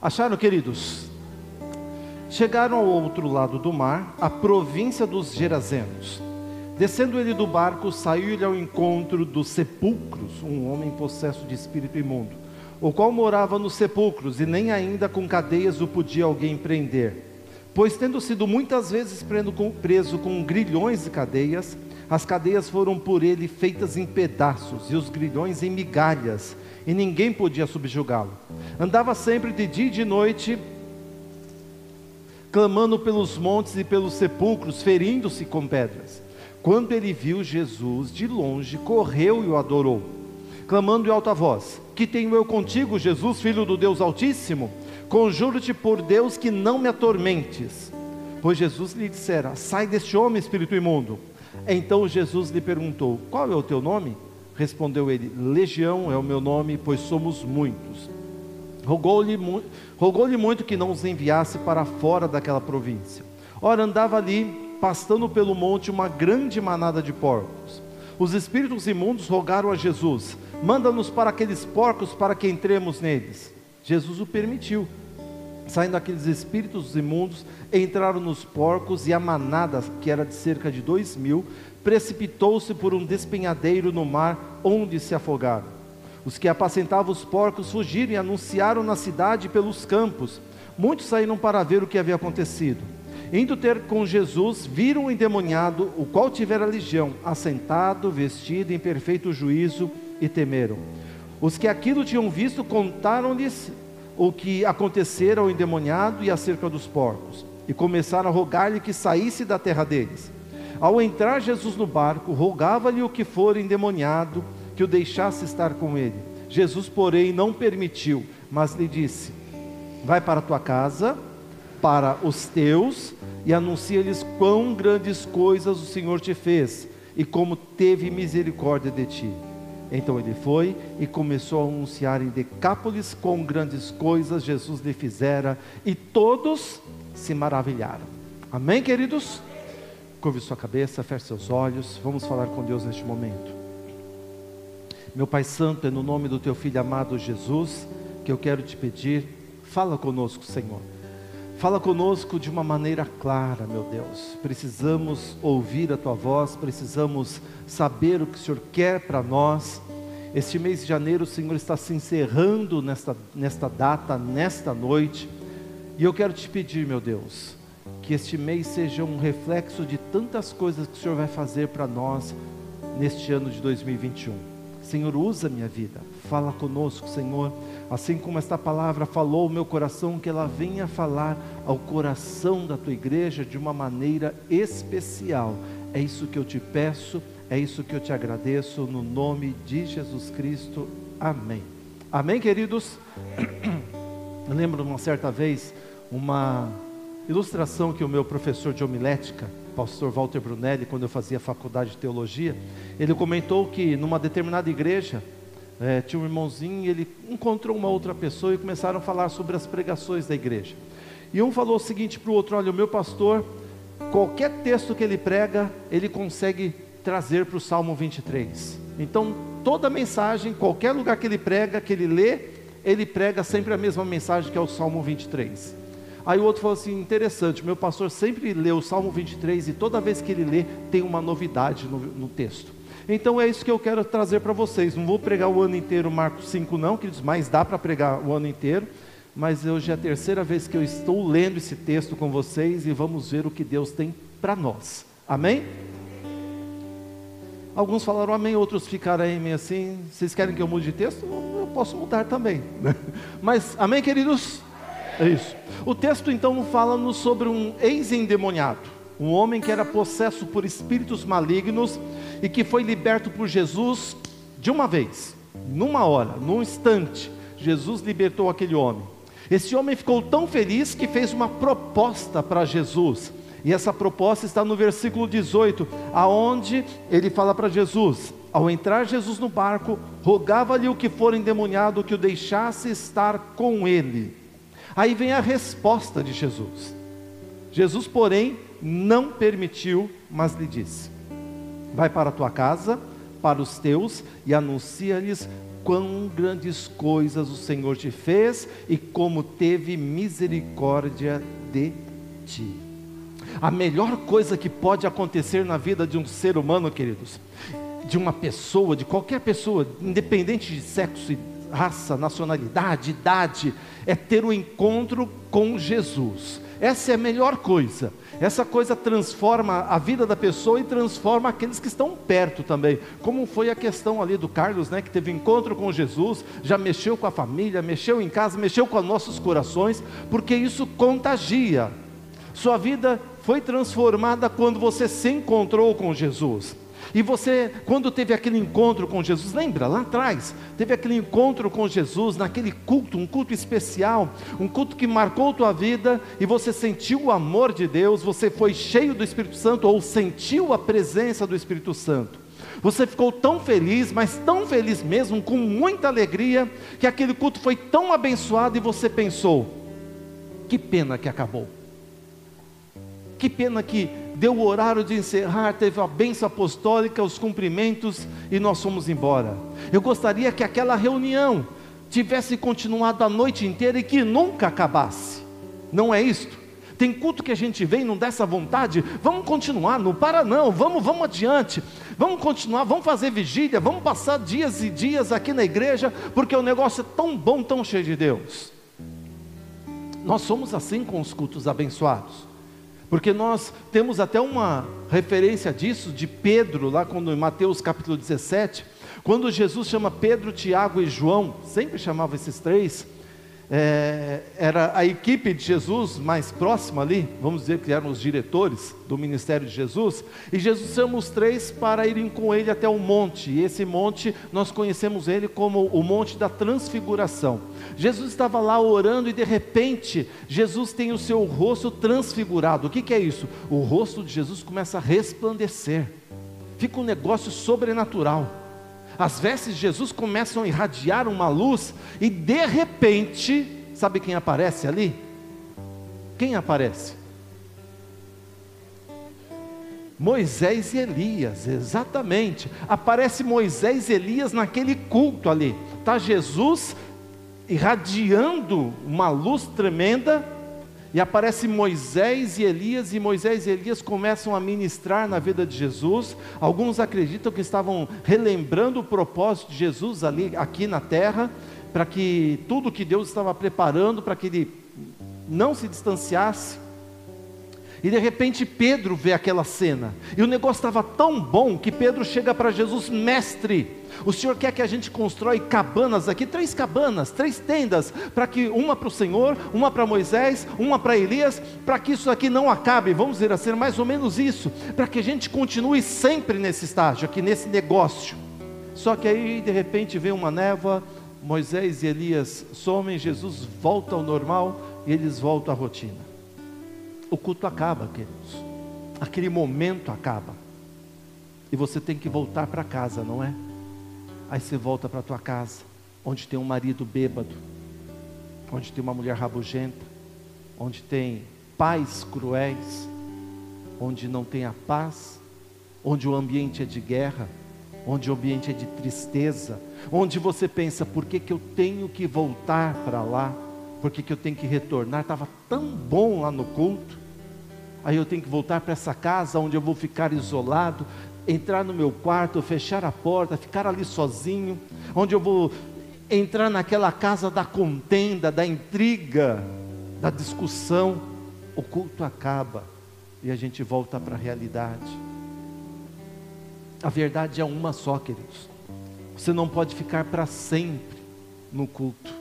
Acharam, queridos? Chegaram ao outro lado do mar, a província dos Gerazenos. Descendo ele do barco, saiu-lhe ao encontro dos sepulcros um homem possesso de espírito imundo, o qual morava nos sepulcros, e nem ainda com cadeias o podia alguém prender. Pois, tendo sido muitas vezes preso com grilhões e cadeias, as cadeias foram por ele feitas em pedaços, e os grilhões em migalhas, e ninguém podia subjugá-lo. Andava sempre de dia e de noite, clamando pelos montes e pelos sepulcros, ferindo-se com pedras. Quando ele viu Jesus de longe, correu e o adorou, clamando em alta voz: Que tenho eu contigo, Jesus, filho do Deus Altíssimo? Conjuro-te por Deus que não me atormentes. Pois Jesus lhe dissera: Sai deste homem, espírito imundo. Então Jesus lhe perguntou: Qual é o teu nome? Respondeu ele: Legião é o meu nome, pois somos muitos. Rogou-lhe rogou muito que não os enviasse para fora daquela província. Ora, andava ali pastando pelo monte uma grande manada de porcos. Os espíritos imundos rogaram a Jesus: Manda-nos para aqueles porcos para que entremos neles. Jesus o permitiu. Saindo aqueles espíritos imundos, entraram nos porcos e a manada, que era de cerca de dois mil, precipitou-se por um despenhadeiro no mar, onde se afogaram. Os que apacentavam os porcos fugiram e anunciaram na cidade e pelos campos. Muitos saíram para ver o que havia acontecido. Indo ter com Jesus, viram o endemoniado, o qual tivera legião, assentado, vestido em perfeito juízo, e temeram. Os que aquilo tinham visto contaram-lhes o que acontecera ao endemoniado e acerca dos porcos, e começaram a rogar-lhe que saísse da terra deles. Ao entrar Jesus no barco, rogava-lhe o que for endemoniado que o deixasse estar com ele. Jesus, porém, não permitiu, mas lhe disse: Vai para a tua casa para os teus e anuncia-lhes quão grandes coisas o Senhor te fez e como teve misericórdia de ti. Então ele foi e começou a anunciar em Decápolis quão grandes coisas Jesus lhe fizera e todos se maravilharam. Amém, queridos? Curve sua cabeça, feche seus olhos, vamos falar com Deus neste momento. Meu Pai Santo, é no nome do teu Filho amado Jesus que eu quero te pedir, fala conosco, Senhor. Fala conosco de uma maneira clara, meu Deus. Precisamos ouvir a tua voz, precisamos saber o que o Senhor quer para nós. Este mês de janeiro, o Senhor está se encerrando nesta, nesta data, nesta noite. E eu quero te pedir, meu Deus, que este mês seja um reflexo de tantas coisas que o Senhor vai fazer para nós neste ano de 2021. Senhor, usa minha vida, fala conosco, Senhor assim como esta palavra falou o meu coração, que ela venha falar ao coração da tua igreja de uma maneira especial. É isso que eu te peço, é isso que eu te agradeço, no nome de Jesus Cristo. Amém. Amém, queridos? Eu lembro uma certa vez uma ilustração que o meu professor de homilética, pastor Walter Brunelli, quando eu fazia faculdade de teologia, ele comentou que numa determinada igreja, é, tinha um irmãozinho e ele encontrou uma outra pessoa e começaram a falar sobre as pregações da igreja. E um falou o seguinte para o outro: Olha, o meu pastor, qualquer texto que ele prega, ele consegue trazer para o Salmo 23. Então, toda mensagem, qualquer lugar que ele prega, que ele lê, ele prega sempre a mesma mensagem que é o Salmo 23. Aí o outro falou assim: interessante, meu pastor sempre lê o Salmo 23 e toda vez que ele lê, tem uma novidade no, no texto. Então é isso que eu quero trazer para vocês. Não vou pregar o ano inteiro Marcos 5, não, queridos, mas dá para pregar o ano inteiro. Mas hoje é a terceira vez que eu estou lendo esse texto com vocês e vamos ver o que Deus tem para nós. Amém? Alguns falaram amém, outros ficaram aí meio assim. Vocês querem que eu mude de texto? Eu posso mudar também. Mas amém, queridos? É isso. O texto então fala-nos sobre um ex-endemoniado, um homem que era possesso por espíritos malignos e que foi liberto por Jesus de uma vez, numa hora, num instante. Jesus libertou aquele homem. Esse homem ficou tão feliz que fez uma proposta para Jesus. E essa proposta está no versículo 18, aonde ele fala para Jesus: ao entrar Jesus no barco, rogava-lhe o que for endemoniado que o deixasse estar com ele. Aí vem a resposta de Jesus. Jesus, porém, não permitiu, mas lhe disse: Vai para a tua casa, para os teus, e anuncia-lhes quão grandes coisas o Senhor te fez e como teve misericórdia de ti. A melhor coisa que pode acontecer na vida de um ser humano, queridos, de uma pessoa, de qualquer pessoa, independente de sexo, raça, nacionalidade, idade, é ter o um encontro com Jesus. Essa é a melhor coisa. Essa coisa transforma a vida da pessoa e transforma aqueles que estão perto também. Como foi a questão ali do Carlos, né, que teve encontro com Jesus, já mexeu com a família, mexeu em casa, mexeu com os nossos corações, porque isso contagia. Sua vida foi transformada quando você se encontrou com Jesus. E você, quando teve aquele encontro com Jesus, lembra lá atrás, teve aquele encontro com Jesus, naquele culto, um culto especial, um culto que marcou tua vida, e você sentiu o amor de Deus, você foi cheio do Espírito Santo, ou sentiu a presença do Espírito Santo. Você ficou tão feliz, mas tão feliz mesmo, com muita alegria, que aquele culto foi tão abençoado e você pensou: que pena que acabou. Que pena que deu o horário de encerrar, teve a bênção apostólica, os cumprimentos e nós fomos embora. Eu gostaria que aquela reunião tivesse continuado a noite inteira e que nunca acabasse. Não é isto? Tem culto que a gente vem, não dá essa vontade, vamos continuar, não para não, vamos, vamos adiante, vamos continuar, vamos fazer vigília, vamos passar dias e dias aqui na igreja, porque o negócio é tão bom, tão cheio de Deus. Nós somos assim com os cultos abençoados. Porque nós temos até uma referência disso de Pedro, lá quando em Mateus capítulo 17, quando Jesus chama Pedro, Tiago e João, sempre chamava esses três, é, era a equipe de Jesus mais próxima ali, vamos dizer que eram os diretores do ministério de Jesus, e Jesus chama os três para irem com ele até o monte, e esse monte nós conhecemos ele como o monte da transfiguração. Jesus estava lá orando e de repente Jesus tem o seu rosto transfigurado. O que, que é isso? O rosto de Jesus começa a resplandecer, fica um negócio sobrenatural. As vestes de Jesus começam a irradiar uma luz e de repente, sabe quem aparece ali? Quem aparece? Moisés e Elias, exatamente. Aparece Moisés e Elias naquele culto ali. Tá Jesus irradiando uma luz tremenda e aparece Moisés e Elias, e Moisés e Elias começam a ministrar na vida de Jesus. Alguns acreditam que estavam relembrando o propósito de Jesus ali, aqui na terra, para que tudo que Deus estava preparando para que ele não se distanciasse. E de repente Pedro vê aquela cena, e o negócio estava tão bom que Pedro chega para Jesus, mestre o Senhor quer que a gente constrói cabanas aqui, três cabanas, três tendas, para que uma para o Senhor, uma para Moisés, uma para Elias, para que isso aqui não acabe, vamos dizer assim, mais ou menos isso, para que a gente continue sempre nesse estágio, aqui nesse negócio. Só que aí de repente vem uma névoa, Moisés e Elias somem, Jesus volta ao normal e eles voltam à rotina. O culto acaba, queridos. Aquele momento acaba. E você tem que voltar para casa, não é? Aí você volta para tua casa, onde tem um marido bêbado, onde tem uma mulher rabugenta, onde tem pais cruéis, onde não tem a paz, onde o ambiente é de guerra, onde o ambiente é de tristeza, onde você pensa, por que, que eu tenho que voltar para lá? Por que, que eu tenho que retornar? Estava tão bom lá no culto. Aí eu tenho que voltar para essa casa onde eu vou ficar isolado, entrar no meu quarto, fechar a porta, ficar ali sozinho, onde eu vou entrar naquela casa da contenda, da intriga, da discussão, o culto acaba e a gente volta para a realidade. A verdade é uma só, queridos. Você não pode ficar para sempre no culto.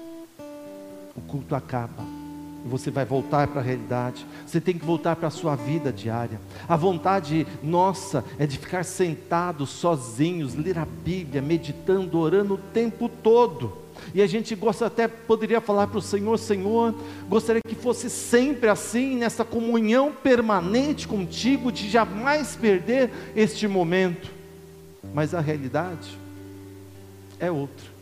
O culto acaba você vai voltar para a realidade. Você tem que voltar para a sua vida diária. A vontade nossa é de ficar sentados, sozinhos, ler a Bíblia, meditando, orando o tempo todo. E a gente gosta até, poderia falar para o Senhor, Senhor, gostaria que fosse sempre assim, nessa comunhão permanente contigo, de jamais perder este momento. Mas a realidade é outra.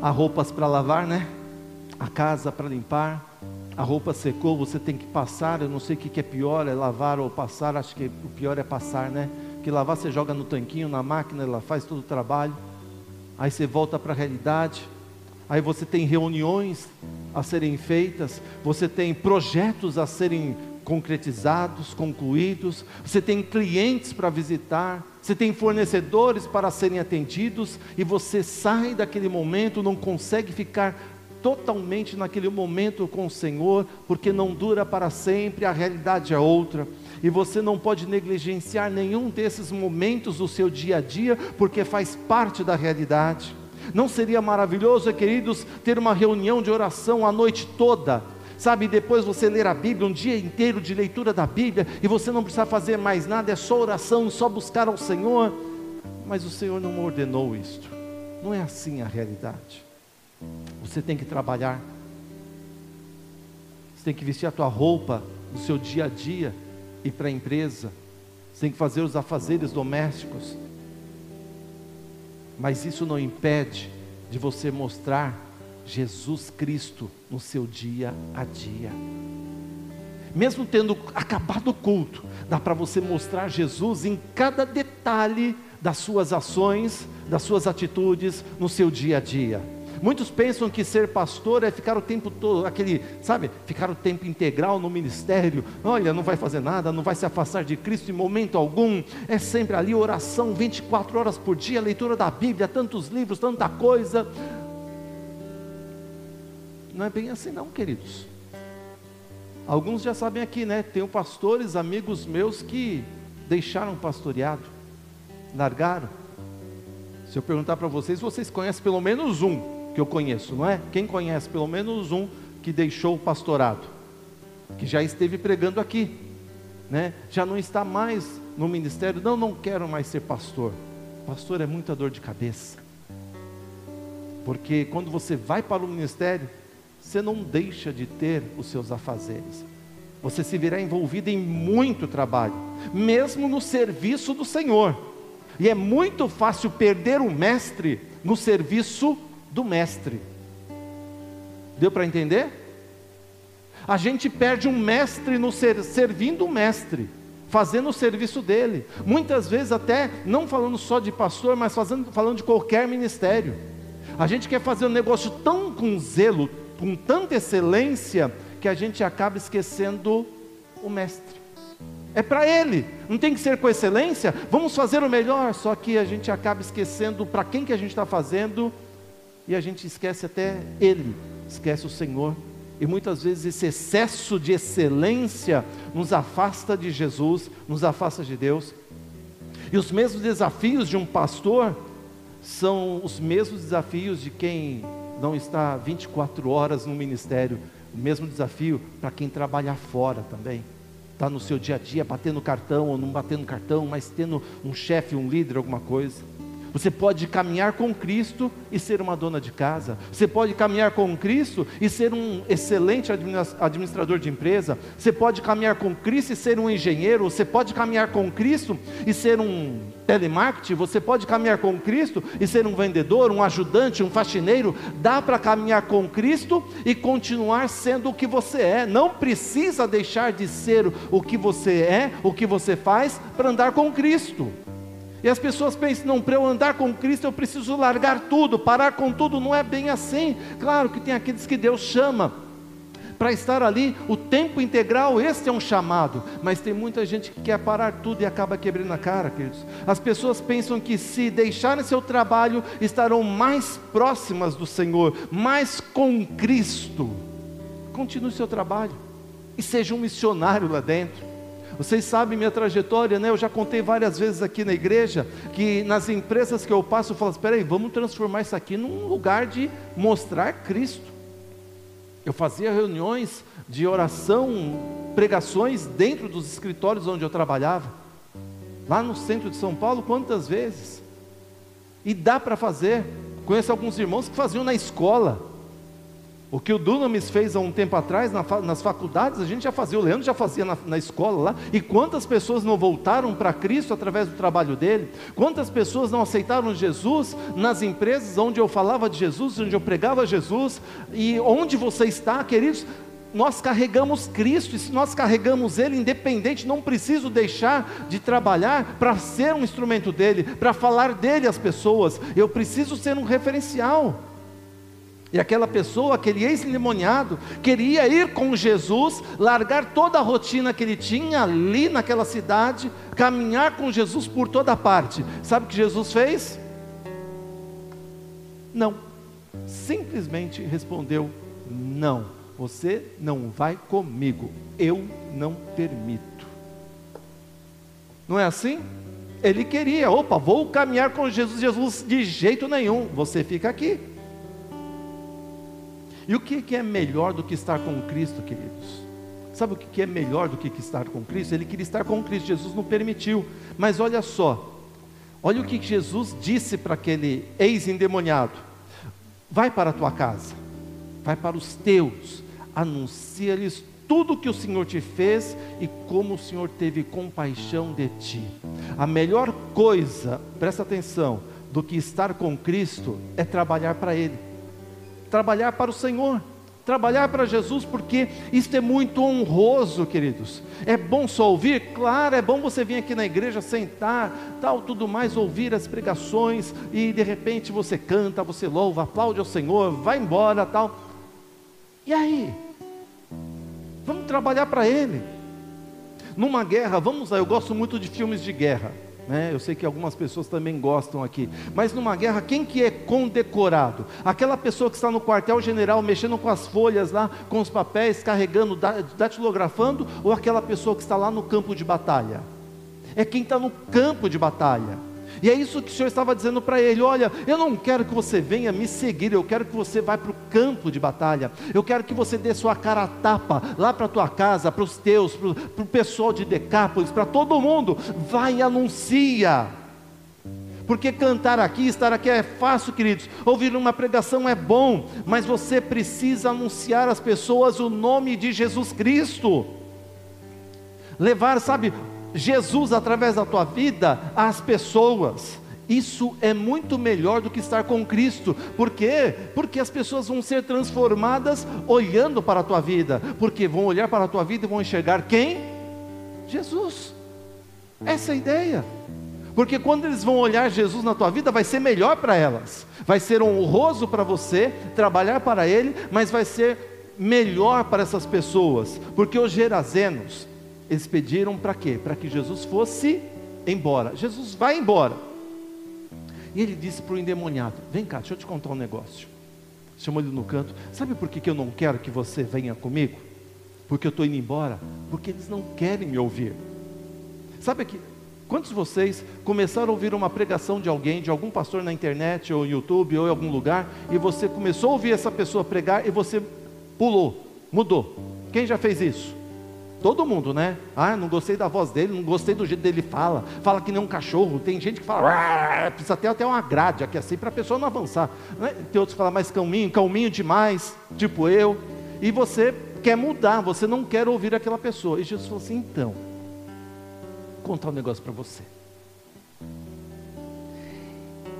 Há roupas para lavar, né? A casa para limpar, a roupa secou, você tem que passar. Eu não sei o que é pior, é lavar ou passar. Acho que o pior é passar, né? Que lavar você joga no tanquinho, na máquina, ela faz todo o trabalho. aí você volta para a realidade, aí você tem reuniões a serem feitas, você tem projetos a serem concretizados, concluídos, você tem clientes para visitar, você tem fornecedores para serem atendidos, e você sai daquele momento, não consegue ficar totalmente naquele momento com o Senhor, porque não dura para sempre, a realidade é outra. E você não pode negligenciar nenhum desses momentos do seu dia a dia, porque faz parte da realidade. Não seria maravilhoso, queridos, ter uma reunião de oração a noite toda? Sabe, depois você ler a Bíblia, um dia inteiro de leitura da Bíblia, e você não precisa fazer mais nada, é só oração, só buscar ao Senhor. Mas o Senhor não ordenou isto. Não é assim a realidade. Você tem que trabalhar. Você tem que vestir a tua roupa no seu dia a dia ir para a empresa. Você tem que fazer os afazeres domésticos. Mas isso não impede de você mostrar Jesus Cristo no seu dia a dia. Mesmo tendo acabado o culto, dá para você mostrar Jesus em cada detalhe das suas ações, das suas atitudes no seu dia a dia. Muitos pensam que ser pastor é ficar o tempo todo, aquele, sabe, ficar o tempo integral no ministério. Olha, não vai fazer nada, não vai se afastar de Cristo em momento algum. É sempre ali oração 24 horas por dia, leitura da Bíblia, tantos livros, tanta coisa. Não é bem assim, não, queridos. Alguns já sabem aqui, né? Tenho pastores, amigos meus que deixaram pastoreado, largaram. Se eu perguntar para vocês, vocês conhecem pelo menos um que eu conheço, não é? Quem conhece pelo menos um que deixou o pastorado, que já esteve pregando aqui, né? Já não está mais no ministério, não, não quero mais ser pastor. Pastor é muita dor de cabeça. Porque quando você vai para o ministério, você não deixa de ter os seus afazeres. Você se virá envolvido em muito trabalho, mesmo no serviço do Senhor. E é muito fácil perder o mestre no serviço do mestre. Deu para entender? A gente perde um mestre no ser, servindo o mestre, fazendo o serviço dele. Muitas vezes até não falando só de pastor, mas fazendo, falando de qualquer ministério. A gente quer fazer um negócio tão com zelo, com tanta excelência que a gente acaba esquecendo o mestre. É para ele, não tem que ser com excelência, vamos fazer o melhor, só que a gente acaba esquecendo para quem que a gente está fazendo e a gente esquece até ele, esquece o Senhor. E muitas vezes esse excesso de excelência nos afasta de Jesus, nos afasta de Deus. E os mesmos desafios de um pastor são os mesmos desafios de quem não está 24 horas no ministério. O mesmo desafio para quem trabalha fora também. Está no seu dia a dia batendo cartão ou não batendo cartão, mas tendo um chefe, um líder, alguma coisa. Você pode caminhar com Cristo e ser uma dona de casa. Você pode caminhar com Cristo e ser um excelente administrador de empresa. Você pode caminhar com Cristo e ser um engenheiro. Você pode caminhar com Cristo e ser um telemarketing. Você pode caminhar com Cristo e ser um vendedor, um ajudante, um faxineiro. Dá para caminhar com Cristo e continuar sendo o que você é. Não precisa deixar de ser o que você é, o que você faz, para andar com Cristo. E as pessoas pensam, não, para eu andar com Cristo eu preciso largar tudo, parar com tudo, não é bem assim. Claro que tem aqueles que Deus chama para estar ali o tempo integral, este é um chamado, mas tem muita gente que quer parar tudo e acaba quebrando a cara, queridos. As pessoas pensam que se deixarem seu trabalho, estarão mais próximas do Senhor, mais com Cristo. Continue seu trabalho e seja um missionário lá dentro. Vocês sabem minha trajetória, né? Eu já contei várias vezes aqui na igreja que nas empresas que eu passo, eu falo: espera aí, vamos transformar isso aqui num lugar de mostrar Cristo. Eu fazia reuniões de oração, pregações dentro dos escritórios onde eu trabalhava, lá no centro de São Paulo, quantas vezes? E dá para fazer. Conheço alguns irmãos que faziam na escola. O que o Dunamis fez há um tempo atrás na, nas faculdades, a gente já fazia, o Leandro já fazia na, na escola lá. E quantas pessoas não voltaram para Cristo através do trabalho dele? Quantas pessoas não aceitaram Jesus nas empresas onde eu falava de Jesus, onde eu pregava Jesus? E onde você está, queridos? nós carregamos Cristo, e se nós carregamos Ele, independente, não preciso deixar de trabalhar para ser um instrumento dele, para falar dele às pessoas, eu preciso ser um referencial. E aquela pessoa, aquele ex-endemoniado, queria ir com Jesus, largar toda a rotina que ele tinha ali naquela cidade, caminhar com Jesus por toda parte. Sabe o que Jesus fez? Não. Simplesmente respondeu: Não, você não vai comigo, eu não permito. Não é assim? Ele queria, opa, vou caminhar com Jesus. Jesus, de jeito nenhum, você fica aqui. E o que é melhor do que estar com Cristo, queridos? Sabe o que é melhor do que estar com Cristo? Ele queria estar com Cristo, Jesus não permitiu. Mas olha só, olha o que Jesus disse para aquele ex-endemoniado: vai para a tua casa, vai para os teus, anuncia-lhes tudo o que o Senhor te fez e como o Senhor teve compaixão de ti. A melhor coisa, presta atenção, do que estar com Cristo é trabalhar para Ele trabalhar para o Senhor, trabalhar para Jesus, porque isso é muito honroso, queridos. É bom só ouvir? Claro, é bom você vir aqui na igreja, sentar, tal, tudo mais, ouvir as pregações e de repente você canta, você louva, aplaude ao Senhor, vai embora, tal. E aí? Vamos trabalhar para Ele. Numa guerra, vamos lá, eu gosto muito de filmes de guerra. Né? Eu sei que algumas pessoas também gostam aqui. Mas numa guerra, quem que é condecorado? Aquela pessoa que está no quartel-general mexendo com as folhas lá, com os papéis, carregando, datilografando, ou aquela pessoa que está lá no campo de batalha? É quem está no campo de batalha. E é isso que o Senhor estava dizendo para ele: olha, eu não quero que você venha me seguir, eu quero que você vá para o campo de batalha, eu quero que você dê sua cara a tapa lá para a tua casa, para os teus, para o pessoal de Decápolis, para todo mundo, vai e anuncia. Porque cantar aqui, estar aqui é fácil, queridos. Ouvir uma pregação é bom, mas você precisa anunciar às pessoas o nome de Jesus Cristo. Levar, sabe, Jesus através da tua vida às pessoas. Isso é muito melhor do que estar com Cristo. Por quê? Porque as pessoas vão ser transformadas olhando para a tua vida. Porque vão olhar para a tua vida e vão enxergar quem? Jesus. Essa é a ideia. Porque quando eles vão olhar Jesus na tua vida, vai ser melhor para elas. Vai ser honroso para você trabalhar para Ele, mas vai ser melhor para essas pessoas. Porque os gerazenos, eles pediram para quê? Para que Jesus fosse embora. Jesus vai embora. E ele disse para o endemoniado: Vem cá, deixa eu te contar um negócio. Chamou ele no canto: Sabe por que, que eu não quero que você venha comigo? Porque eu estou indo embora? Porque eles não querem me ouvir. Sabe que quantos de vocês começaram a ouvir uma pregação de alguém, de algum pastor na internet, ou no YouTube, ou em algum lugar, e você começou a ouvir essa pessoa pregar e você pulou, mudou? Quem já fez isso? Todo mundo, né? Ah, não gostei da voz dele, não gostei do jeito dele fala. Fala que nem um cachorro. Tem gente que fala, precisa ter até uma grade aqui assim para a pessoa não avançar. Né? Tem outros que falam mais calminho, calminho demais, tipo eu. E você quer mudar, você não quer ouvir aquela pessoa. E Jesus falou assim: então, vou contar um negócio para você.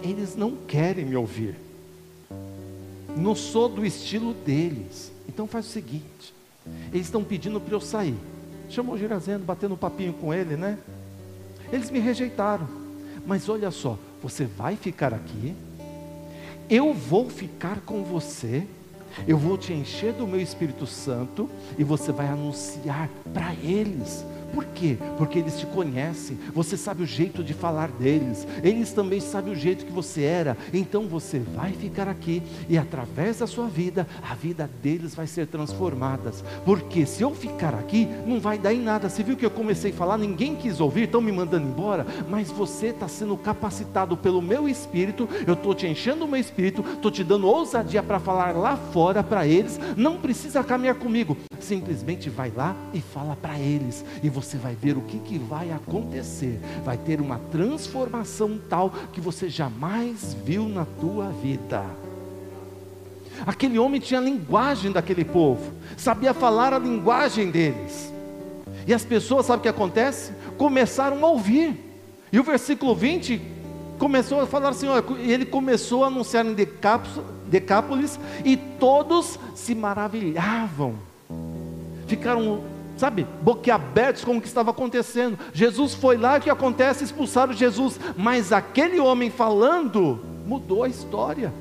Eles não querem me ouvir. Não sou do estilo deles. Então faz o seguinte eles estão pedindo para eu sair. Chamou o batendo um papinho com ele, né? Eles me rejeitaram. Mas olha só, você vai ficar aqui, eu vou ficar com você, eu vou te encher do meu Espírito Santo e você vai anunciar para eles por quê? Porque eles te conhecem, você sabe o jeito de falar deles, eles também sabem o jeito que você era, então você vai ficar aqui e através da sua vida, a vida deles vai ser transformada. Porque se eu ficar aqui, não vai dar em nada. Você viu que eu comecei a falar, ninguém quis ouvir, estão me mandando embora, mas você está sendo capacitado pelo meu espírito, eu estou te enchendo o meu espírito, estou te dando ousadia para falar lá fora para eles, não precisa caminhar comigo, simplesmente vai lá e fala para eles, e você vai ver o que, que vai acontecer. Vai ter uma transformação tal que você jamais viu na tua vida. Aquele homem tinha a linguagem daquele povo, sabia falar a linguagem deles. E as pessoas, sabe o que acontece? Começaram a ouvir. E o versículo 20 começou a falar assim: e ele começou a anunciar em Decápolis, e todos se maravilhavam ficaram, sabe, boquiabertos com o que estava acontecendo. Jesus foi lá, o que acontece? Expulsaram Jesus, mas aquele homem falando mudou a história.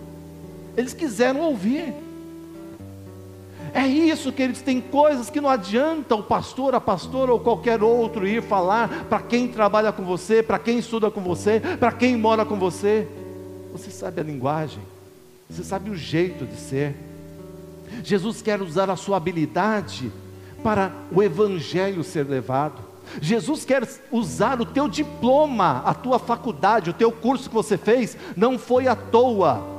Eles quiseram ouvir. É isso, queridos, tem coisas que não adianta o pastor, a pastora ou qualquer outro ir falar para quem trabalha com você, para quem estuda com você, para quem mora com você. Você sabe a linguagem, você sabe o jeito de ser. Jesus quer usar a sua habilidade para o evangelho ser levado. Jesus quer usar o teu diploma, a tua faculdade, o teu curso que você fez, não foi à toa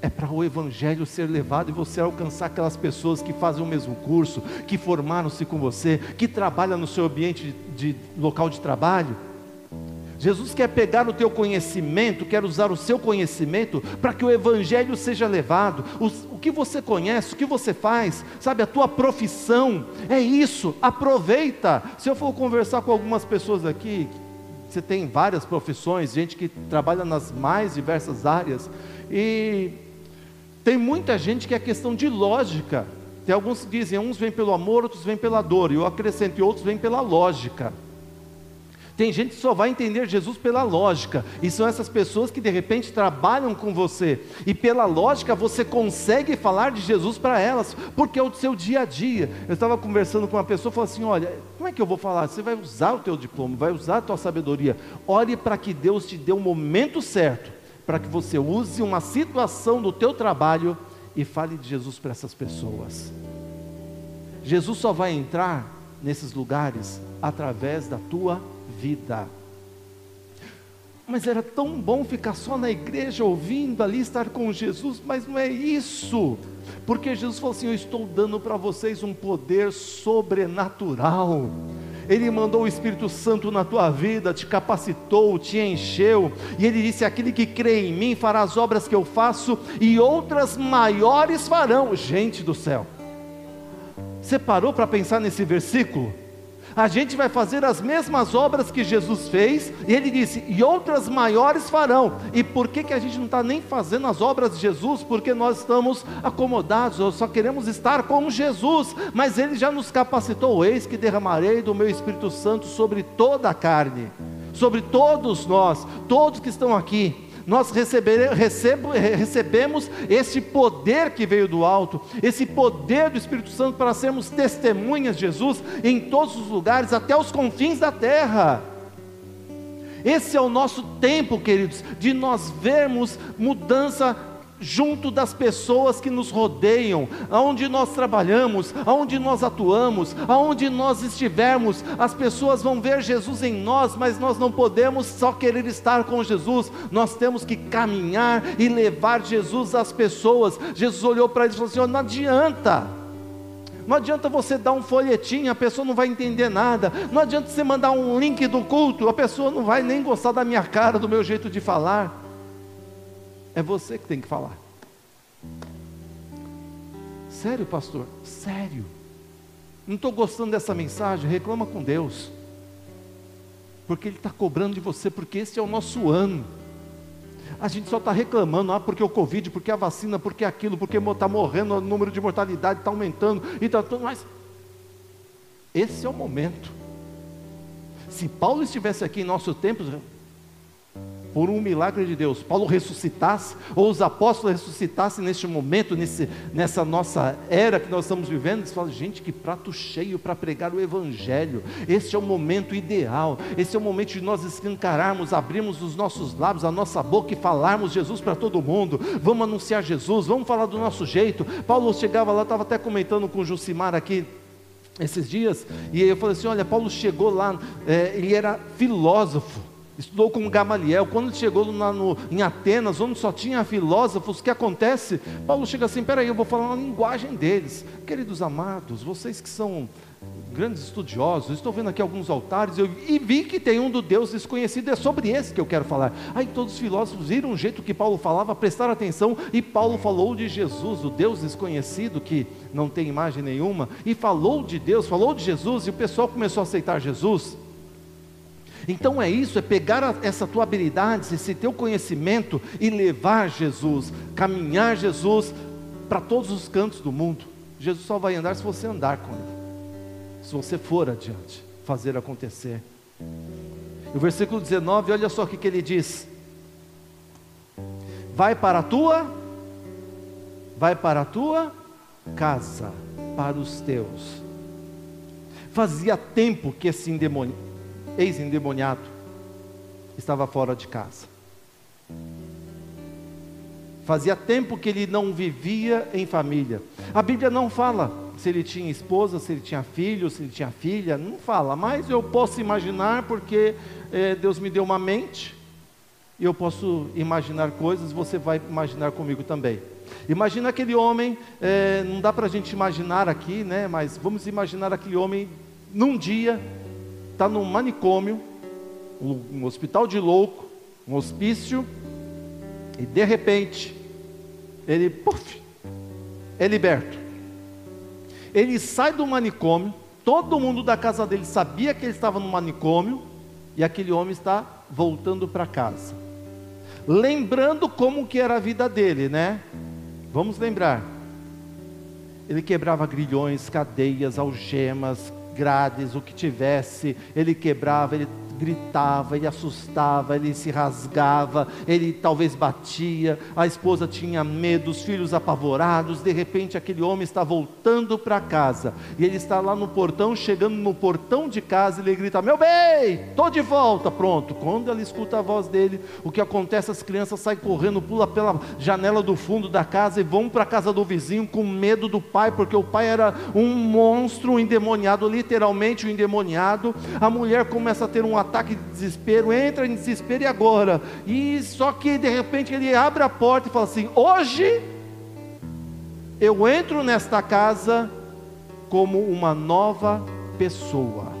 é para o Evangelho ser levado e você alcançar aquelas pessoas que fazem o mesmo curso, que formaram-se com você, que trabalham no seu ambiente de, de local de trabalho. Jesus quer pegar o teu conhecimento, quer usar o seu conhecimento para que o Evangelho seja levado. O, que você conhece, o que você faz, sabe, a tua profissão, é isso, aproveita. Se eu for conversar com algumas pessoas aqui, você tem várias profissões, gente que trabalha nas mais diversas áreas, e tem muita gente que é questão de lógica. Tem alguns que dizem, uns vêm pelo amor, outros vêm pela dor, e eu acrescento, outros vêm pela lógica. Tem gente que só vai entender Jesus pela lógica, e são essas pessoas que de repente trabalham com você, e pela lógica você consegue falar de Jesus para elas, porque é o seu dia a dia. Eu estava conversando com uma pessoa falou assim: Olha, como é que eu vou falar? Você vai usar o teu diploma, vai usar a tua sabedoria, ore para que Deus te dê o momento certo para que você use uma situação do teu trabalho e fale de Jesus para essas pessoas. Jesus só vai entrar nesses lugares através da tua vida. Mas era tão bom ficar só na igreja ouvindo ali estar com Jesus, mas não é isso. Porque Jesus falou assim: Eu estou dando para vocês um poder sobrenatural. Ele mandou o Espírito Santo na tua vida, te capacitou, te encheu, e ele disse: Aquele que crê em mim fará as obras que eu faço, e outras maiores farão. Gente do céu, você parou para pensar nesse versículo? A gente vai fazer as mesmas obras que Jesus fez, e ele disse, e outras maiores farão. E por que, que a gente não está nem fazendo as obras de Jesus? Porque nós estamos acomodados, ou só queremos estar como Jesus, mas ele já nos capacitou, eis que derramarei do meu Espírito Santo sobre toda a carne, sobre todos nós, todos que estão aqui nós recebemos esse poder que veio do alto, esse poder do Espírito Santo para sermos testemunhas de Jesus em todos os lugares, até os confins da terra. Esse é o nosso tempo, queridos, de nós vermos mudança junto das pessoas que nos rodeiam, aonde nós trabalhamos, aonde nós atuamos, aonde nós estivermos, as pessoas vão ver Jesus em nós, mas nós não podemos só querer estar com Jesus, nós temos que caminhar e levar Jesus às pessoas. Jesus olhou para eles e falou assim: oh, não adianta. Não adianta você dar um folhetim, a pessoa não vai entender nada. Não adianta você mandar um link do culto, a pessoa não vai nem gostar da minha cara, do meu jeito de falar. É você que tem que falar. Sério, pastor? Sério. Não estou gostando dessa mensagem? Reclama com Deus. Porque Ele está cobrando de você, porque esse é o nosso ano. A gente só está reclamando, ah, porque o Covid, porque a vacina, porque aquilo, porque está morrendo, o número de mortalidade está aumentando, e está tudo mais. Esse é o momento. Se Paulo estivesse aqui em nosso tempo, por um milagre de Deus, Paulo ressuscitasse, ou os apóstolos ressuscitassem neste momento, nesse, nessa nossa era que nós estamos vivendo, eles falam, gente, que prato cheio para pregar o Evangelho, esse é o momento ideal, esse é o momento de nós escancararmos, abrirmos os nossos lábios, a nossa boca e falarmos Jesus para todo mundo, vamos anunciar Jesus, vamos falar do nosso jeito. Paulo chegava lá, estava até comentando com o Jucimar aqui, esses dias, e eu falei assim: olha, Paulo chegou lá, é, ele era filósofo, estudou com Gamaliel. Quando ele chegou na, no, em Atenas, onde só tinha filósofos, o que acontece? Paulo chega assim: peraí, eu vou falar na linguagem deles. Queridos amados, vocês que são grandes estudiosos, estou vendo aqui alguns altares eu, e vi que tem um do Deus desconhecido, é sobre esse que eu quero falar. Aí todos os filósofos viram o jeito que Paulo falava, prestaram atenção, e Paulo falou de Jesus, o Deus desconhecido que não tem imagem nenhuma, e falou de Deus, falou de Jesus, e o pessoal começou a aceitar Jesus. Então é isso, é pegar essa tua habilidade, esse teu conhecimento e levar Jesus, caminhar Jesus para todos os cantos do mundo. Jesus só vai andar se você andar com Ele, se você for adiante, fazer acontecer. O versículo 19, olha só o que, que ele diz: Vai para a tua, vai para a tua casa, para os teus. Fazia tempo que esse ex-endemoniado estava fora de casa. Fazia tempo que ele não vivia em família. A Bíblia não fala se ele tinha esposa, se ele tinha filho, se ele tinha filha, não fala, mas eu posso imaginar porque é, Deus me deu uma mente e eu posso imaginar coisas, você vai imaginar comigo também. Imagina aquele homem, é, não dá para a gente imaginar aqui, né? Mas vamos imaginar aquele homem num dia, está num manicômio, um, hospital de louco, um hospício, e de repente, ele, puff, é liberto. Ele sai do manicômio, todo mundo da casa dele sabia que ele estava no manicômio, e aquele homem está voltando para casa. Lembrando como que era a vida dele, né? Vamos lembrar. Ele quebrava grilhões, cadeias, algemas, grades, o que tivesse, ele quebrava, ele gritava, ele assustava, ele se rasgava, ele talvez batia, a esposa tinha medo, os filhos apavorados, de repente aquele homem está voltando para casa, e ele está lá no portão, chegando no portão de casa, ele grita: Meu bem, estou de volta, pronto. Quando ela escuta a voz dele, o que acontece? As crianças saem correndo, pula pela janela do fundo da casa e vão para a casa do vizinho com medo do pai, porque o pai era um monstro, endemoniado, literalmente um endemoniado. A mulher começa a ter um ataque de desespero, entra em desespero e agora? E só que de repente ele abre a porta e fala assim: Hoje eu entro nesta casa como uma nova pessoa.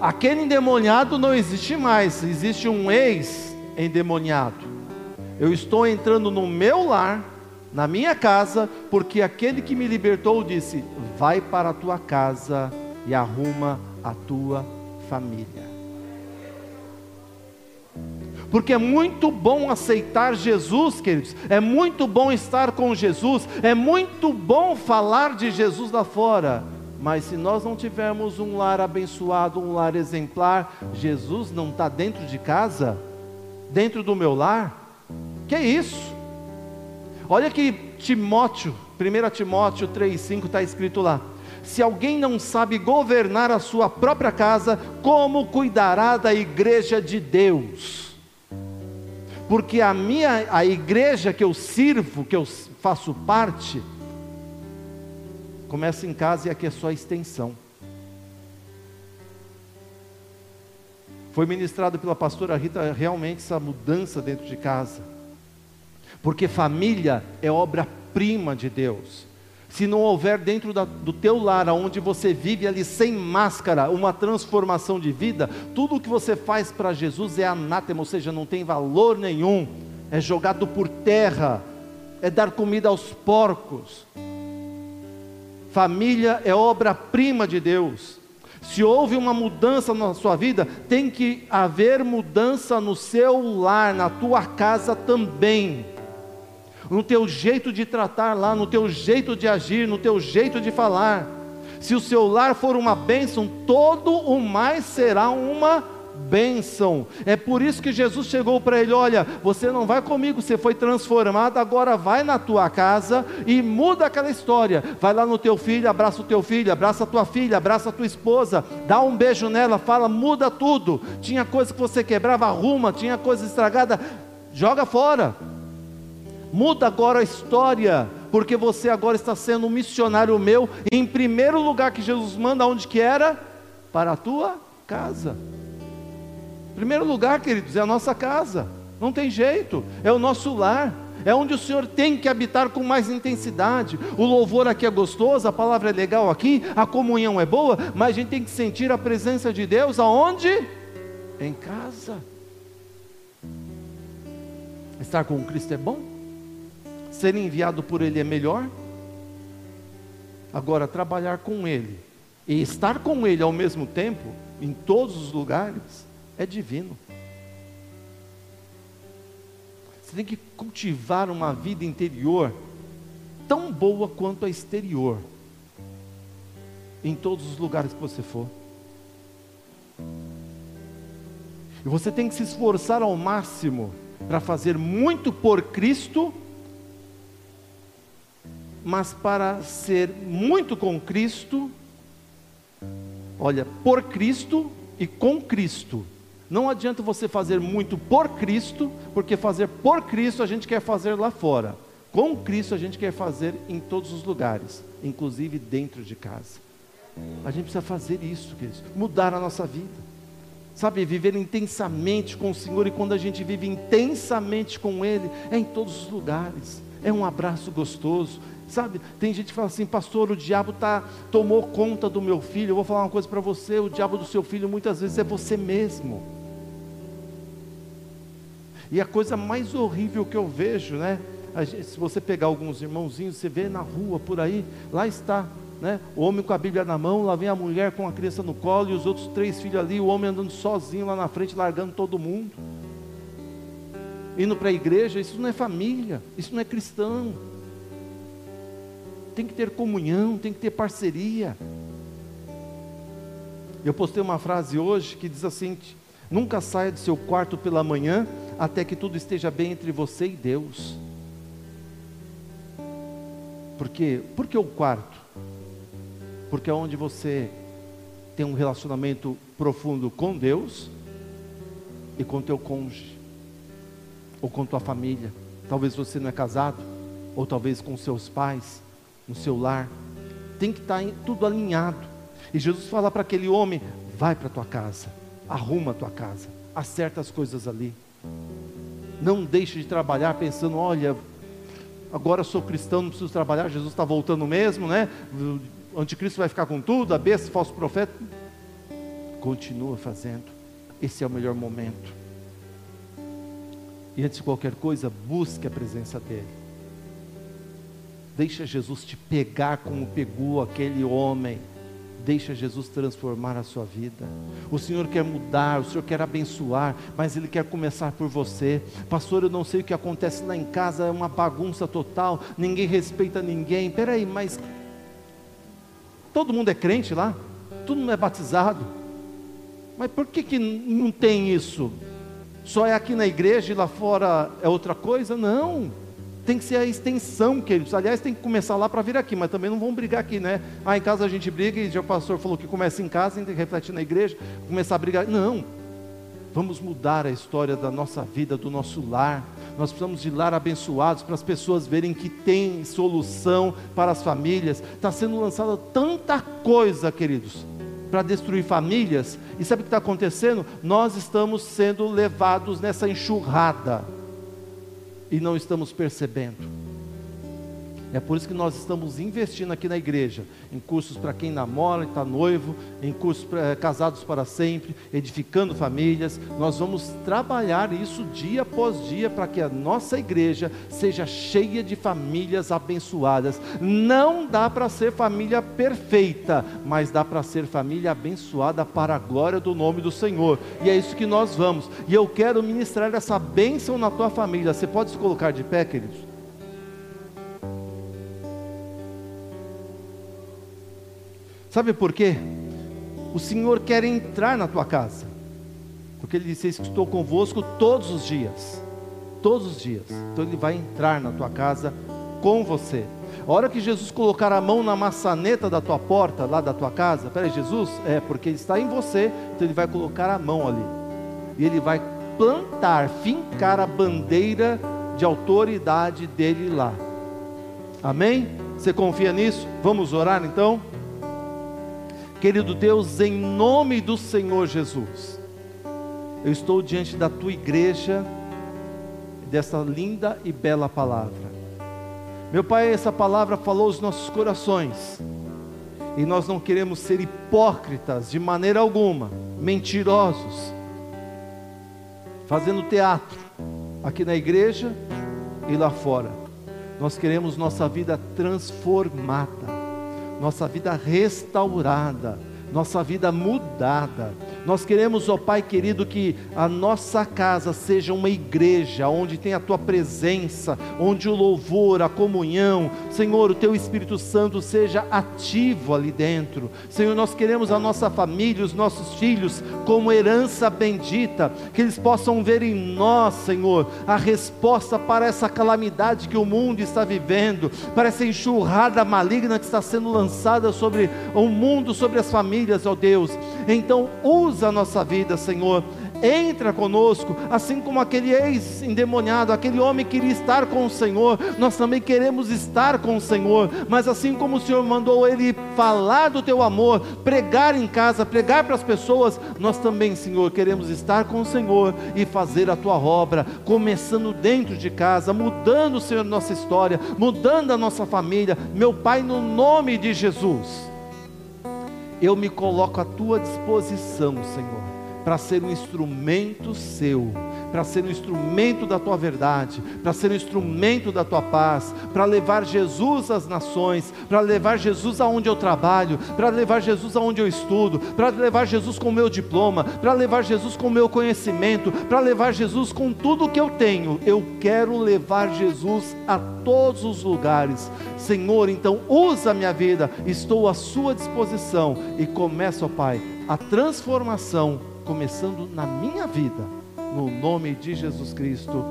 Aquele endemoniado não existe mais, existe um ex-endemoniado. Eu estou entrando no meu lar, na minha casa, porque aquele que me libertou disse: Vai para a tua casa e arruma a tua família. Porque é muito bom aceitar Jesus, queridos, é muito bom estar com Jesus, é muito bom falar de Jesus lá fora, mas se nós não tivermos um lar abençoado, um lar exemplar, Jesus não está dentro de casa, dentro do meu lar, que é isso? Olha que Timóteo, 1 Timóteo 3,5 está escrito lá se alguém não sabe governar a sua própria casa, como cuidará da igreja de Deus? Porque a minha a igreja que eu sirvo, que eu faço parte, começa em casa e aqui é só a extensão. Foi ministrado pela pastora Rita realmente essa mudança dentro de casa. Porque família é obra-prima de Deus se não houver dentro da, do teu lar, onde você vive ali sem máscara, uma transformação de vida, tudo o que você faz para Jesus é anátema, ou seja, não tem valor nenhum, é jogado por terra, é dar comida aos porcos. Família é obra-prima de Deus. Se houve uma mudança na sua vida, tem que haver mudança no seu lar, na tua casa também no teu jeito de tratar lá, no teu jeito de agir, no teu jeito de falar. Se o seu lar for uma bênção, todo o mais será uma bênção. É por isso que Jesus chegou para ele: Olha, você não vai comigo, você foi transformado, agora vai na tua casa e muda aquela história. Vai lá no teu filho, abraça o teu filho, abraça a tua filha, abraça a tua esposa, dá um beijo nela, fala, muda tudo. Tinha coisa que você quebrava, arruma, tinha coisa estragada, joga fora muda agora a história, porque você agora está sendo um missionário meu, em primeiro lugar que Jesus manda, onde que era? Para a tua casa. Primeiro lugar, queridos, é a nossa casa, não tem jeito, é o nosso lar, é onde o Senhor tem que habitar com mais intensidade. O louvor aqui é gostoso, a palavra é legal aqui, a comunhão é boa, mas a gente tem que sentir a presença de Deus aonde? Em casa. Estar com Cristo é bom? Ser enviado por Ele é melhor. Agora, trabalhar com Ele e estar com Ele ao mesmo tempo, em todos os lugares, é divino. Você tem que cultivar uma vida interior tão boa quanto a exterior, em todos os lugares que você for. E você tem que se esforçar ao máximo para fazer muito por Cristo, mas para ser muito com Cristo, olha, por Cristo e com Cristo. Não adianta você fazer muito por Cristo, porque fazer por Cristo a gente quer fazer lá fora. Com Cristo a gente quer fazer em todos os lugares, inclusive dentro de casa. A gente precisa fazer isso, queridos, mudar a nossa vida. Sabe, viver intensamente com o Senhor, e quando a gente vive intensamente com Ele, é em todos os lugares, é um abraço gostoso. Sabe, tem gente que fala assim, pastor, o diabo tá, tomou conta do meu filho. Eu vou falar uma coisa para você: o diabo do seu filho muitas vezes é você mesmo. E a coisa mais horrível que eu vejo, né? Gente, se você pegar alguns irmãozinhos, você vê na rua por aí, lá está né? O homem com a Bíblia na mão, lá vem a mulher com a criança no colo e os outros três filhos ali, o homem andando sozinho lá na frente, largando todo mundo. Indo para a igreja, isso não é família, isso não é cristão. Tem que ter comunhão, tem que ter parceria. Eu postei uma frase hoje que diz assim: Nunca saia do seu quarto pela manhã até que tudo esteja bem entre você e Deus. Por quê? Por que o quarto? porque é onde você tem um relacionamento profundo com Deus e com teu cônjuge, ou com tua família. Talvez você não é casado, ou talvez com seus pais, no seu lar. Tem que estar tudo alinhado. E Jesus fala para aquele homem: vai para tua casa, arruma a tua casa, acerta as coisas ali. Não deixe de trabalhar pensando, olha, agora sou cristão, não preciso trabalhar, Jesus está voltando mesmo, né? o anticristo vai ficar com tudo, a besta, falso profeta. Continua fazendo. Esse é o melhor momento. E antes de qualquer coisa, busque a presença dele. Deixa Jesus te pegar como pegou aquele homem. Deixa Jesus transformar a sua vida. O Senhor quer mudar, o Senhor quer abençoar, mas Ele quer começar por você. Pastor, eu não sei o que acontece lá em casa, é uma bagunça total, ninguém respeita ninguém. Peraí, mas Todo mundo é crente lá, todo mundo é batizado. Mas por que, que não tem isso? Só é aqui na igreja e lá fora é outra coisa? Não. Tem que ser a extensão, queridos. Aliás, tem que começar lá para vir aqui, mas também não vão brigar aqui, né? Ah, em casa a gente briga e já o pastor falou que começa em casa, tem que refletir na igreja, começar a brigar. Não. Vamos mudar a história da nossa vida, do nosso lar. Nós precisamos de lar abençoados para as pessoas verem que tem solução para as famílias. Está sendo lançada tanta coisa, queridos, para destruir famílias. E sabe o que está acontecendo? Nós estamos sendo levados nessa enxurrada e não estamos percebendo. É por isso que nós estamos investindo aqui na igreja em cursos para quem namora e está noivo, em cursos pra, eh, casados para sempre, edificando famílias. Nós vamos trabalhar isso dia após dia para que a nossa igreja seja cheia de famílias abençoadas. Não dá para ser família perfeita, mas dá para ser família abençoada para a glória do nome do Senhor. E é isso que nós vamos. E eu quero ministrar essa bênção na tua família. Você pode se colocar de pé, queridos? Sabe por quê? O Senhor quer entrar na tua casa. Porque Ele disse: Estou convosco todos os dias. Todos os dias. Então Ele vai entrar na tua casa com você. A hora que Jesus colocar a mão na maçaneta da tua porta, lá da tua casa, peraí, Jesus? É, porque Ele está em você, então Ele vai colocar a mão ali. E Ele vai plantar, fincar a bandeira de autoridade dele lá. Amém? Você confia nisso? Vamos orar então? Querido Deus, em nome do Senhor Jesus, eu estou diante da tua igreja, dessa linda e bela palavra. Meu Pai, essa palavra falou aos nossos corações, e nós não queremos ser hipócritas de maneira alguma, mentirosos, fazendo teatro aqui na igreja e lá fora. Nós queremos nossa vida transformada nossa vida restaurada, nossa vida mudada. Nós queremos, ó Pai querido, que a nossa casa seja uma igreja onde tem a tua presença, onde o louvor, a comunhão, Senhor, o teu Espírito Santo seja ativo ali dentro. Senhor, nós queremos a nossa família, os nossos filhos, como herança bendita, que eles possam ver em nós, Senhor, a resposta para essa calamidade que o mundo está vivendo, para essa enxurrada maligna que está sendo lançada sobre o mundo, sobre as famílias, ó Deus. Então, usa a nossa vida, Senhor entra conosco, assim como aquele ex-endemoniado, aquele homem queria estar com o Senhor, nós também queremos estar com o Senhor, mas assim como o Senhor mandou ele falar do teu amor, pregar em casa, pregar para as pessoas, nós também, Senhor, queremos estar com o Senhor e fazer a tua obra, começando dentro de casa, mudando, Senhor, nossa história, mudando a nossa família, meu Pai, no nome de Jesus. Eu me coloco à tua disposição, Senhor para ser um instrumento seu, para ser um instrumento da tua verdade, para ser um instrumento da tua paz, para levar Jesus às nações, para levar Jesus aonde eu trabalho, para levar Jesus aonde eu estudo, para levar Jesus com o meu diploma, para levar Jesus com o meu conhecimento, para levar Jesus com tudo que eu tenho. Eu quero levar Jesus a todos os lugares. Senhor, então usa a minha vida, estou à sua disposição e começa, ó Pai, a transformação começando na minha vida, no nome de Jesus Cristo.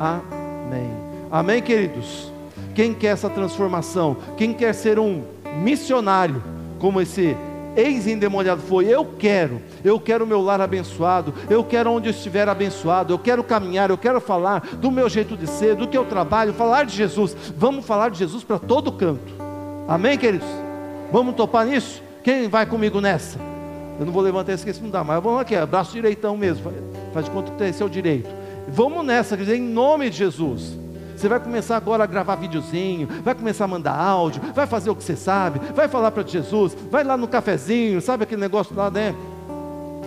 Amém. Amém, queridos? Quem quer essa transformação? Quem quer ser um missionário, como esse ex-endemoniado foi? Eu quero, eu quero o meu lar abençoado, eu quero onde eu estiver abençoado, eu quero caminhar, eu quero falar do meu jeito de ser, do que eu trabalho, falar de Jesus. Vamos falar de Jesus para todo canto. Amém, queridos? Vamos topar nisso? Quem vai comigo nessa? Eu não vou levantar esse que não dá mais. Vamos aqui, braço direitão mesmo. Faz de conta que tem seu direito. Vamos nessa, quer dizer, em nome de Jesus. Você vai começar agora a gravar videozinho, vai começar a mandar áudio, vai fazer o que você sabe, vai falar para Jesus, vai lá no cafezinho, sabe aquele negócio lá, né?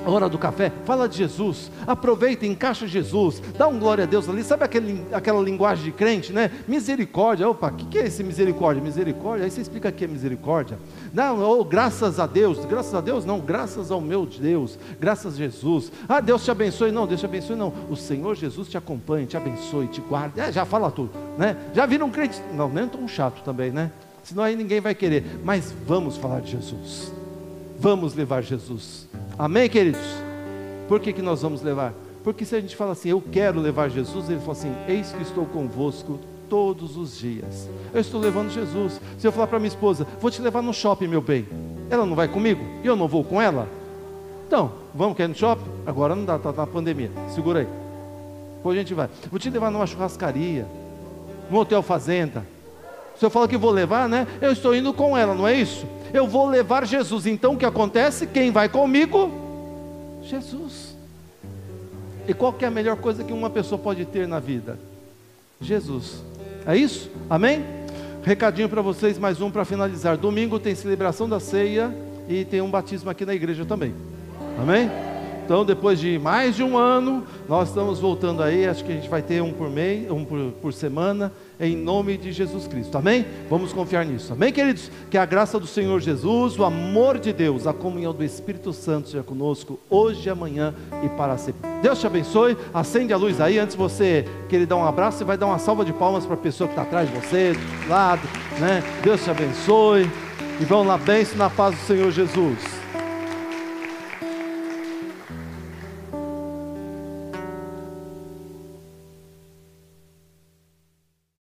Hora do café, fala de Jesus, aproveita, encaixa Jesus, dá um glória a Deus ali, sabe aquele, aquela linguagem de crente, né? Misericórdia, opa, o que, que é esse misericórdia? Misericórdia, aí você explica que é misericórdia. Não, oh, graças a Deus, graças a Deus, não, graças ao meu Deus, graças a Jesus. Ah, Deus te abençoe, não, Deus te abençoe, não. O Senhor Jesus te acompanhe, te abençoe, te guarde. É, já fala tudo, né? Já viram um crente? Não, nem tão chato também, né? Senão aí ninguém vai querer. Mas vamos falar de Jesus. Vamos levar Jesus. Amém, queridos? Por que, que nós vamos levar? Porque se a gente fala assim, eu quero levar Jesus, ele fala assim: Eis que estou convosco todos os dias. Eu estou levando Jesus. Se eu falar para minha esposa, vou te levar no shopping, meu bem, ela não vai comigo e eu não vou com ela? Então, vamos quer no shopping? Agora não dá, está na pandemia. Segura aí. Depois a gente vai. Vou te levar numa churrascaria, no hotel fazenda. Se eu falo que vou levar, né? Eu estou indo com ela, não é isso? Eu vou levar Jesus. Então o que acontece? Quem vai comigo? Jesus. E qual que é a melhor coisa que uma pessoa pode ter na vida? Jesus. É isso? Amém? Recadinho para vocês, mais um para finalizar. Domingo tem celebração da ceia e tem um batismo aqui na igreja também. Amém? Então, depois de mais de um ano, nós estamos voltando aí. Acho que a gente vai ter um por mês, um por, por semana em nome de Jesus Cristo. Amém? Vamos confiar nisso. Amém, queridos? Que a graça do Senhor Jesus, o amor de Deus, a comunhão do Espírito Santo seja conosco hoje, amanhã e para sempre. Deus te abençoe. Acende a luz aí. Antes você querer dar um abraço, você vai dar uma salva de palmas para a pessoa que está atrás de você, do lado, né? Deus te abençoe. E vão lá, bênção na paz do Senhor Jesus.